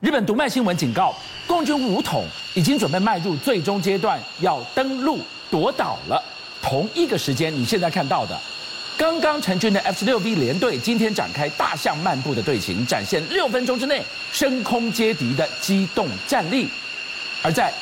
日本读卖新闻警告，共军武统已经准备迈入最终阶段，要登陆夺岛了。同一个时间，你现在看到的，刚刚成军的 F 十六 V 联队今天展开大象漫步的队形，展现六分钟之内升空接敌的机动战力。而在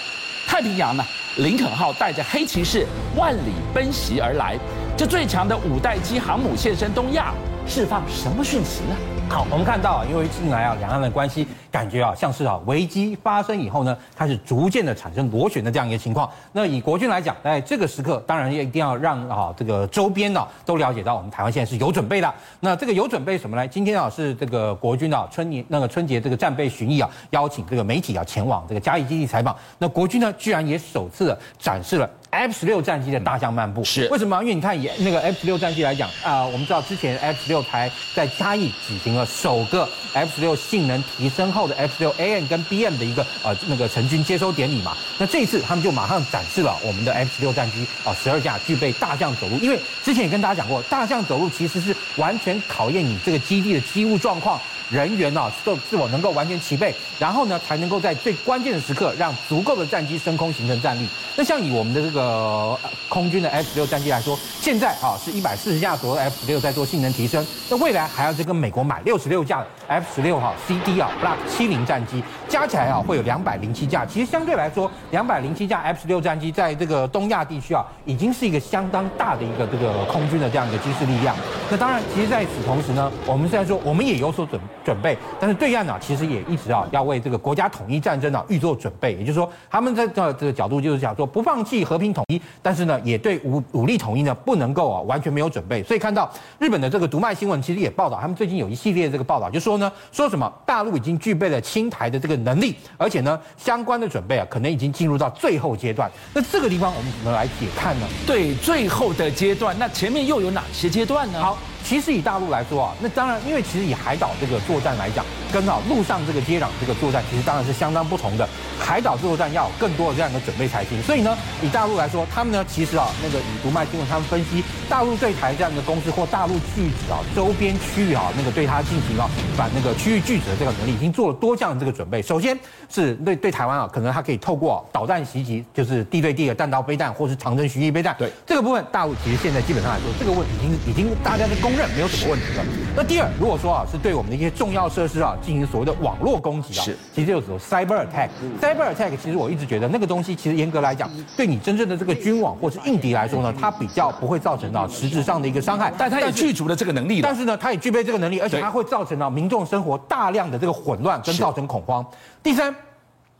太平洋呢，林肯号带着黑骑士万里奔袭而来，这最强的五代机航母现身东亚，释放什么讯息呢？好，我们看到，因为近来啊，两岸的关系感觉啊，像是啊危机发生以后呢，开始逐渐的产生螺旋的这样一个情况。那以国军来讲，在这个时刻，当然也一定要让啊这个周边呢都了解到，我们台湾现在是有准备的。那这个有准备什么呢？今天啊是这个国军啊春年那个春节这个战备巡弋啊，邀请这个媒体啊前往这个嘉义基地采访。那国军呢，居然也首次的展示了。F 十六战机的大象漫步是为什么？因为你看，以那个 F 十六战机来讲啊、呃，我们知道之前 F 十六台在嘉义举行了首个 F 十六性能提升后的 F 六 AN 跟 BM 的一个呃那个成军接收典礼嘛。那这一次他们就马上展示了我们的 F 十六战机啊，十二架具备大象走路。因为之前也跟大家讲过，大象走路其实是完全考验你这个基地的机务状况。人员啊，是是否能够完全齐备，然后呢，才能够在最关键的时刻让足够的战机升空形成战力。那像以我们的这个空军的 F 十六战机来说，现在啊是一百四十架左右 F 十六在做性能提升，那未来还要再跟美国买六十六架 F 十六哈 CD 啊 Block 七零战机，加起来啊会有两百零七架。其实相对来说，两百零七架 F 十六战机在这个东亚地区啊，已经是一个相当大的一个这个空军的这样一个军事力量。那当然，其实在此同时呢，我们现在说我们也有所准备准备，但是对岸呢，其实也一直啊要为这个国家统一战争啊预做准备。也就是说，他们在这这个角度就是讲说，不放弃和平统一，但是呢，也对武武力统一呢不能够啊完全没有准备。所以看到日本的这个读卖新闻，其实也报道，他们最近有一系列这个报道，就说呢，说什么大陆已经具备了清台的这个能力，而且呢，相关的准备啊，可能已经进入到最后阶段。那这个地方我们怎么来解看呢？对，最后的阶段，那前面又有哪些阶段呢？好。其实以大陆来说啊，那当然，因为其实以海岛这个作战来讲，跟啊陆上这个接壤这个作战，其实当然是相当不同的。海岛作战要有更多的这样的准备才行。所以呢，以大陆来说，他们呢其实啊，那个以读卖新闻他们分析，大陆对台这样的攻势或大陆拒止啊周边区域啊那个对它进行啊反那个区域拒止的这个能力，已经做了多项的这个准备。首先是对对台湾啊，可能它可以透过导弹袭击，就是地对地的弹道飞弹或是长征巡弋飞弹。对这个部分，大陆其实现在基本上来说，这个问题已经已经大家的公。没有什么问题的。那第二，如果说啊，是对我们的一些重要设施啊进行所谓的网络攻击啊，是，其实就是说 cyber attack。cyber attack 其实我一直觉得那个东西，其实严格来讲，对你真正的这个军网或是硬敌来说呢，它比较不会造成到实质上的一个伤害。但它也具足了这个能力。但是呢，它也具备这个能力，而且它会造成到民众生活大量的这个混乱跟造成恐慌。第三。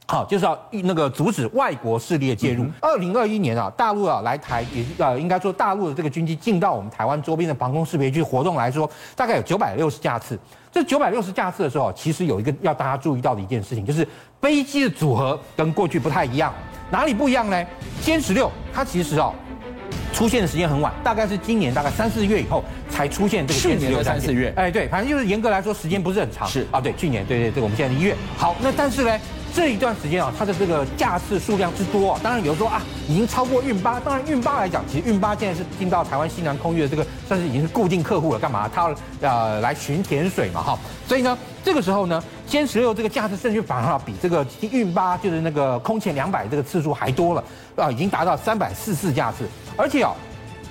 好，就是要那个阻止外国势力的介入。二零二一年啊，大陆啊来台也呃，应该说大陆的这个军机进到我们台湾周边的防空识别区活动来说，大概有九百六十架次。这九百六十架次的时候，其实有一个要大家注意到的一件事情，就是飞机的组合跟过去不太一样。哪里不一样呢？歼十六它其实啊出现的时间很晚，大概是今年大概三四月以后才出现这个歼十六。三四月，哎，对，反正就是严格来说时间不是很长。是啊，对，去年对对对，我们现在是一月。好，那但是呢？这一段时间啊，它的这个架次数量之多啊，当然有人说啊，已经超过运八。当然运八来讲，其实运八现在是进到台湾西南空域的这个算是已经是固定客户了。干嘛？它要呃来巡甜水嘛，哈。所以呢，这个时候呢，歼十六这个架次甚至反而比这个运八就是那个空前两百这个次数还多了啊，已经达到三百四四架次。而且啊，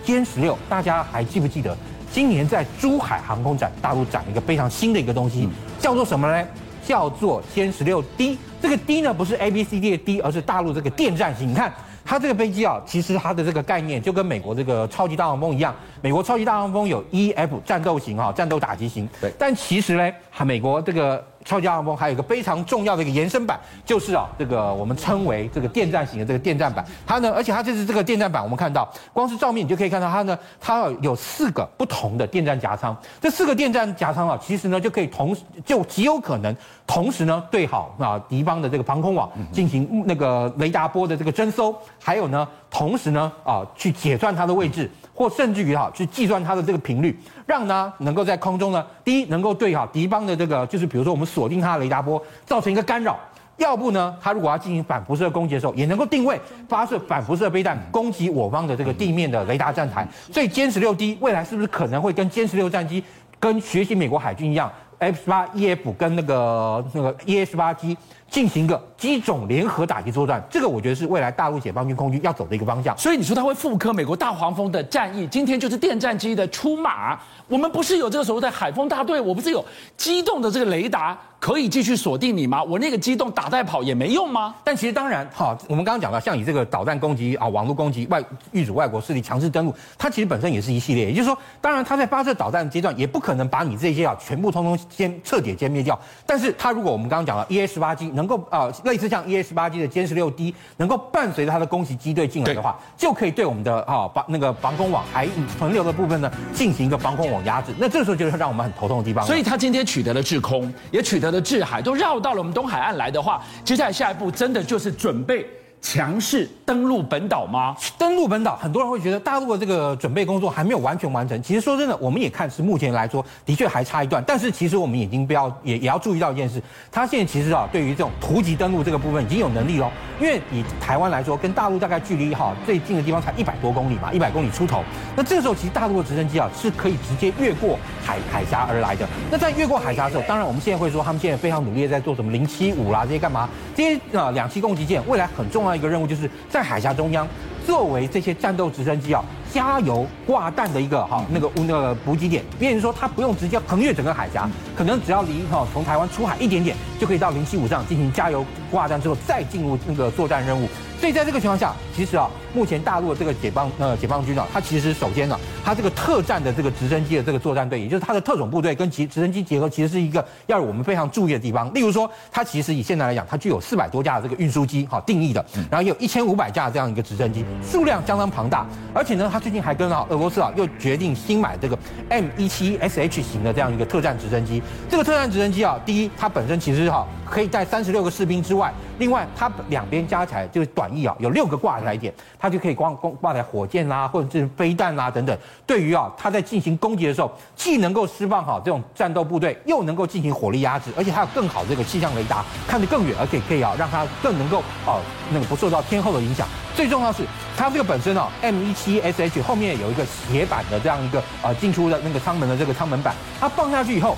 歼十六大家还记不记得，今年在珠海航空展，大陆展了一个非常新的一个东西，叫做什么呢？叫做歼十六 D，这个 D 呢不是 A B C D 的 D，而是大陆这个电战型。你看它这个飞机啊，其实它的这个概念就跟美国这个超级大黄蜂一样。美国超级大黄蜂有 E F 战斗型哈，战斗打击型。对，但其实呢，美国这个。超级大黄蜂还有一个非常重要的一个延伸版，就是啊，这个我们称为这个电站型的这个电站版。它呢，而且它这是这个电站版，我们看到光是照面你就可以看到它呢，它有四个不同的电站夹舱。这四个电站夹舱啊，其实呢就可以同时就极有可能同时呢对好啊敌方的这个防空网进行那个雷达波的这个侦搜，还有呢同时呢啊去解算它的位置。或甚至于哈去计算它的这个频率，让它能够在空中呢，第一能够对哈敌方的这个就是比如说我们锁定它的雷达波，造成一个干扰；要不呢，它如果要进行反辐射攻击的时候，也能够定位发射反辐射飞弹攻击我方的这个地面的雷达站台。所以歼十六 D 未来是不是可能会跟歼十六战机跟学习美国海军一样？F 十八 E F 跟那个那个 E 十八 G。进行一个机种联合打击作战，这个我觉得是未来大陆解放军空军要走的一个方向。所以你说它会复刻美国大黄蜂的战役，今天就是电战机的出马。我们不是有这个所谓的海风大队，我不是有机动的这个雷达可以继续锁定你吗？我那个机动打带跑也没用吗？但其实当然，哈，我们刚刚讲到，像你这个导弹攻击啊、网络攻击、外遇阻外国势力强势登陆，它其实本身也是一系列。也就是说，当然它在发射导弹阶段也不可能把你这些啊全部通通先彻底歼灭掉。但是它如果我们刚刚讲了 EA 十八 G 能够啊类似像 EA 十八 G 的歼十六 D 能够伴随着它的攻击机队进来的话，就可以对我们的啊防那个防空网还存留的部分呢进行一个防空网压制。那这时候。就是让我们很头痛的地方，所以他今天取得了制空，也取得了制海，都绕到了我们东海岸来的话，接下来下一步真的就是准备。强势登陆本岛吗？登陆本岛，很多人会觉得大陆的这个准备工作还没有完全完成。其实说真的，我们也看是目前来说的确还差一段。但是其实我们已经不要也也要注意到一件事，他现在其实啊，对于这种突击登陆这个部分已经有能力了。因为以台湾来说，跟大陆大概距离哈最近的地方才一百多公里嘛，一百公里出头。那这个时候其实大陆的直升机啊是可以直接越过海海峡而来的。那在越过海峡的时候，当然我们现在会说他们现在非常努力在做什么零七五啦这些干嘛？这些啊两栖攻击舰未来很重要。一个任务就是在海峡中央，作为这些战斗直升机啊加油挂弹的一个哈那个那个补给点，别人说它不用直接横越整个海峡，可能只要离哈从台湾出海一点点，就可以到零七五上进行加油挂弹之后再进入那个作战任务。所以在这个情况下，其实啊，目前大陆的这个解放呃解放军啊，它其实首先呢，它这个特战的这个直升机的这个作战队，也就是它的特种部队跟其直升机结合，其实是一个要我们非常注意的地方。例如说，它其实以现在来讲，它具有四百多架的这个运输机，哈定义的，然后也有一千五百架这样一个直升机，数量相当庞大。而且呢，它最近还跟啊俄罗斯啊又决定新买这个 M 一七 SH 型的这样一个特战直升机。这个特战直升机啊，第一，它本身其实哈可以带三十六个士兵之外，另外它两边加起来就是短翼啊有六个挂载点，它就可以挂挂挂载火箭啦、啊，或者是飞弹啦等等。对于啊，它在进行攻击的时候，既能够释放好这种战斗部队，又能够进行火力压制，而且还有更好的这个气象雷达，看得更远，而且可以啊让它更能够啊那个不受到天候的影响。最重要是，它这个本身哦，M17SH 后面有一个斜板的这样一个啊进出的那个舱门的这个舱门板，它放下去以后。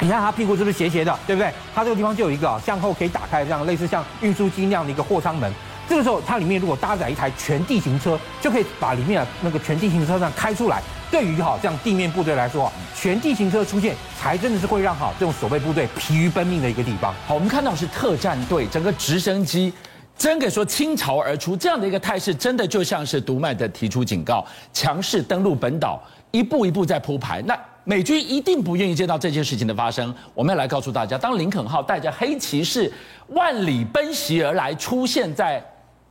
你看它屁股是不是斜斜的，对不对？它这个地方就有一个向后可以打开这样类似像运输机那样的一个货舱门。这个时候它里面如果搭载一台全地形车，就可以把里面的那个全地形车上开出来。对于哈这样地面部队来说，全地形车出现才真的是会让哈这种守备部队疲于奔命的一个地方。好，我们看到是特战队整个直升机真给说倾巢而出，这样的一个态势，真的就像是读卖的提出警告，强势登陆本岛，一步一步在铺排。那。美军一定不愿意见到这件事情的发生。我们要来告诉大家，当林肯号带着黑骑士万里奔袭而来，出现在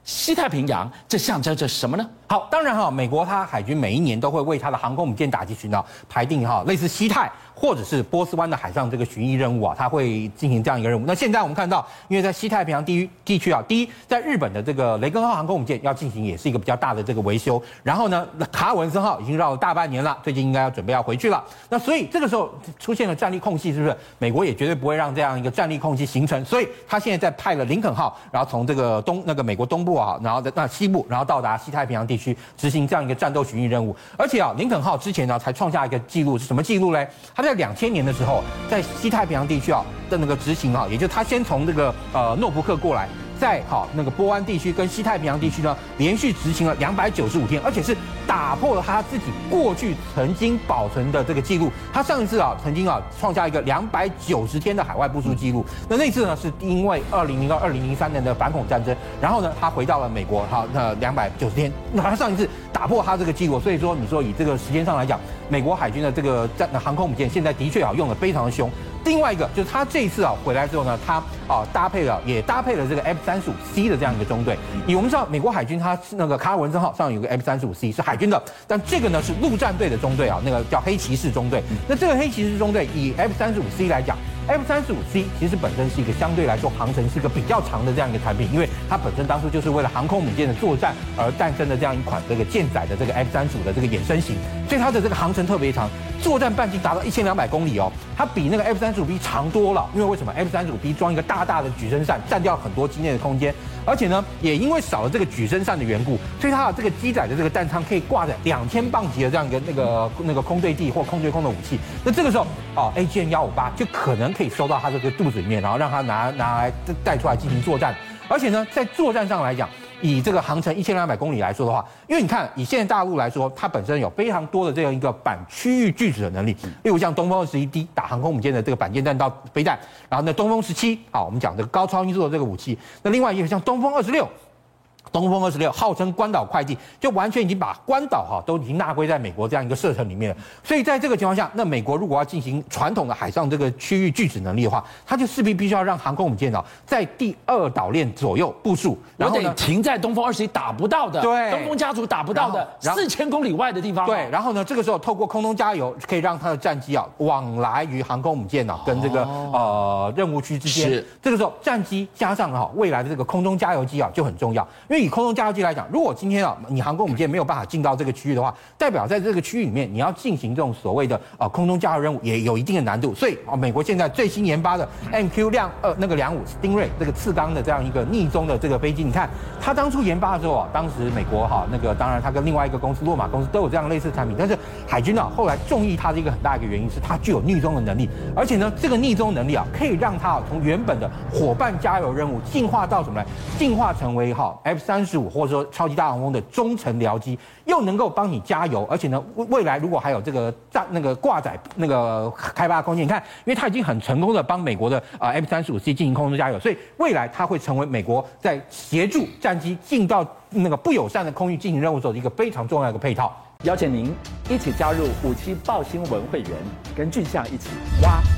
西太平洋，这象征着什么呢？好，当然哈，美国它海军每一年都会为它的航空母舰打击群岛排定哈类似西太。或者是波斯湾的海上这个巡弋任务啊，它会进行这样一个任务。那现在我们看到，因为在西太平洋地区地区啊，第一，在日本的这个雷根号航空母舰要进行也是一个比较大的这个维修。然后呢，卡尔文森号已经绕了大半年了，最近应该要准备要回去了。那所以这个时候出现了战力空隙，是不是？美国也绝对不会让这样一个战力空隙形成。所以他现在在派了林肯号，然后从这个东那个美国东部啊，然后在那西部，然后到达西太平洋地去执行这样一个战斗巡弋任务。而且啊，林肯号之前呢才创下一个记录，是什么记录呢？他在两千年的时候。在西太平洋地区啊的那个执行啊，也就是他先从这个呃诺福克过来，在好那个波湾地区跟西太平洋地区呢，连续执行了两百九十五天，而且是打破了他自己过去曾经保存的这个记录。他上一次啊，曾经啊创下一个两百九十天的海外部署记录。那那次呢，是因为二零零二、二零零三年的反恐战争，然后呢，他回到了美国，好，那两百九十天，那他上一次打破他这个记录，所以说你说以这个时间上来讲。美国海军的这个战航空母舰现在的确啊用的非常的凶。另外一个就是他这一次啊回来之后呢，他啊搭配了也搭配了这个 F 三十五 C 的这样一个中队。以我们知道美国海军它那个卡尔文森号上有个 F 三十五 C 是海军的，但这个呢是陆战队的中队啊，那个叫黑骑士中队。那这个黑骑士中队以 F 三十五 C 来讲。F 三十五 C 其实本身是一个相对来说航程是一个比较长的这样一个产品，因为它本身当初就是为了航空母舰的作战而诞生的这样一款这个舰载的这个 F 三十五的这个衍生型，所以它的这个航程特别长，作战半径达到一千两百公里哦，它比那个 F 三十五 B 长多了，因为为什么 F 三十五 B 装一个大大的举升扇，占掉很多机内的空间。而且呢，也因为少了这个举升扇的缘故，所以它的这个机载的这个弹仓可以挂载两千磅级的这样一个那个那个空对地或空对空的武器。那这个时候，哦，AGM 幺五八就可能可以收到它这个肚子里面，然后让它拿拿来带出来进行作战。而且呢，在作战上来讲，以这个航程一千两百公里来说的话，因为你看，以现在大陆来说，它本身有非常多的这样一个反区域拒止的能力，例如像东风二十一 D 打航空母舰的这个反舰弹道飞弹，然后呢，东风十七，好，我们讲这个高超音速的这个武器，那另外一个像东风二十六。东风二十六号称关岛快递，就完全已经把关岛哈都已经纳归在美国这样一个射程里面了。所以在这个情况下，那美国如果要进行传统的海上这个区域拒止能力的话，它就势必必须要让航空母舰哦在第二岛链左右部署，然后得停在东风二十一打不到的，对，东风家族打不到的四千公里外的地方。对，然后呢，这个时候透过空中加油，可以让它的战机啊往来于航空母舰呢跟这个呃任务区之间。是，这个时候战机加上哈未来的这个空中加油机啊就很重要，因为以空中加油机来讲，如果今天啊，你航空母舰没有办法进到这个区域的话，代表在这个区域里面，你要进行这种所谓的呃空中加油任务，也有一定的难度。所以啊，美国现在最新研发的 MQ 两呃那个两五 Stingray 这个次钢的这样一个逆中的这个飞机，你看它当初研发的时候啊，当时美国哈那个当然它跟另外一个公司洛马公司都有这样类似的产品，但是海军啊后来中意它的一个很大一个原因是它具有逆中的能力，而且呢这个逆中能力啊可以让它从原本的伙伴加油任务进化到什么来？进化成为哈 F 三十五或者说超级大黄蜂的中程僚机，又能够帮你加油，而且呢，未未来如果还有这个战那个挂载那个开发空间，你看，因为它已经很成功的帮美国的啊 F 三十五 C 进行空中加油，所以未来它会成为美国在协助战机进到那个不友善的空域进行任务时候的一个非常重要的配套。邀请您一起加入五七报新闻会员，跟俊相一起挖。